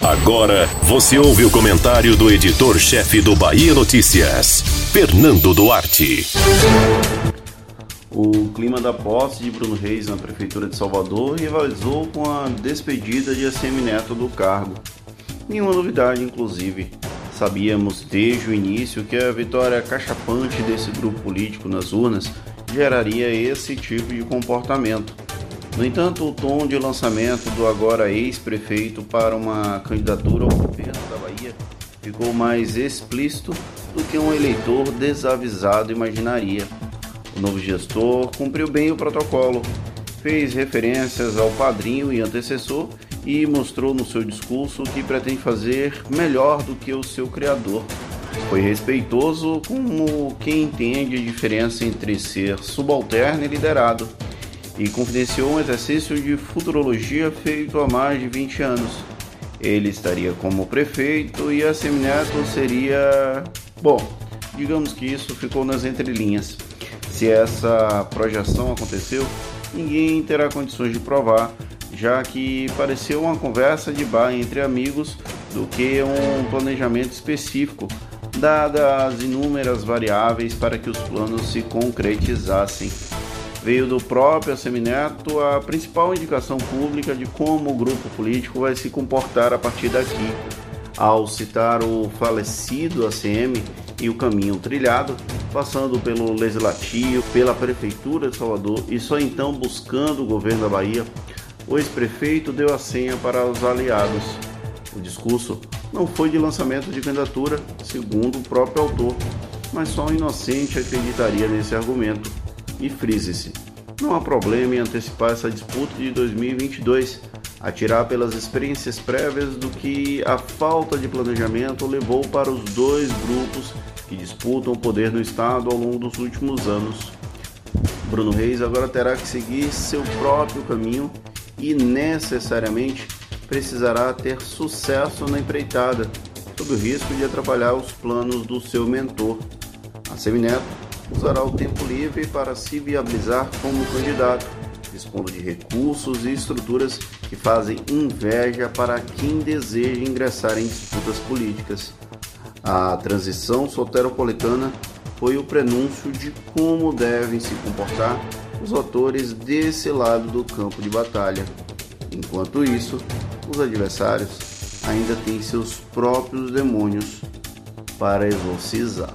Agora você ouve o comentário do editor-chefe do Bahia Notícias, Fernando Duarte. O clima da posse de Bruno Reis na Prefeitura de Salvador rivalizou com a despedida de ACM Neto do cargo. Nenhuma novidade, inclusive. Sabíamos desde o início que a vitória cachapante desse grupo político nas urnas geraria esse tipo de comportamento. No entanto, o tom de lançamento do agora ex-prefeito para uma candidatura ao governo da Bahia ficou mais explícito do que um eleitor desavisado imaginaria. O novo gestor cumpriu bem o protocolo, fez referências ao padrinho e antecessor e mostrou no seu discurso que pretende fazer melhor do que o seu criador. Foi respeitoso como quem entende a diferença entre ser subalterno e liderado e confidenciou um exercício de futurologia feito há mais de 20 anos. Ele estaria como prefeito e a Semineto seria. Bom, digamos que isso ficou nas entrelinhas. Se essa projeção aconteceu, ninguém terá condições de provar, já que pareceu uma conversa de bar entre amigos do que um planejamento específico, dadas as inúmeras variáveis para que os planos se concretizassem veio do próprio Semineto a principal indicação pública de como o grupo político vai se comportar a partir daqui. Ao citar o falecido ACM e o caminho trilhado, passando pelo Legislativo, pela Prefeitura de Salvador e só então buscando o governo da Bahia, o ex-prefeito deu a senha para os aliados. O discurso não foi de lançamento de candidatura, segundo o próprio autor, mas só um inocente acreditaria nesse argumento e frise-se. Não há problema em antecipar essa disputa de 2022, atirar pelas experiências prévias do que a falta de planejamento levou para os dois grupos que disputam o poder no Estado ao longo dos últimos anos. Bruno Reis agora terá que seguir seu próprio caminho e necessariamente precisará ter sucesso na empreitada, sob o risco de atrapalhar os planos do seu mentor. A Semineto usará o tempo livre para se viabilizar como candidato, dispondo de recursos e estruturas que fazem inveja para quem deseja ingressar em disputas políticas. A transição soteropolitana foi o prenúncio de como devem se comportar os atores desse lado do campo de batalha. Enquanto isso, os adversários ainda têm seus próprios demônios para exorcizar.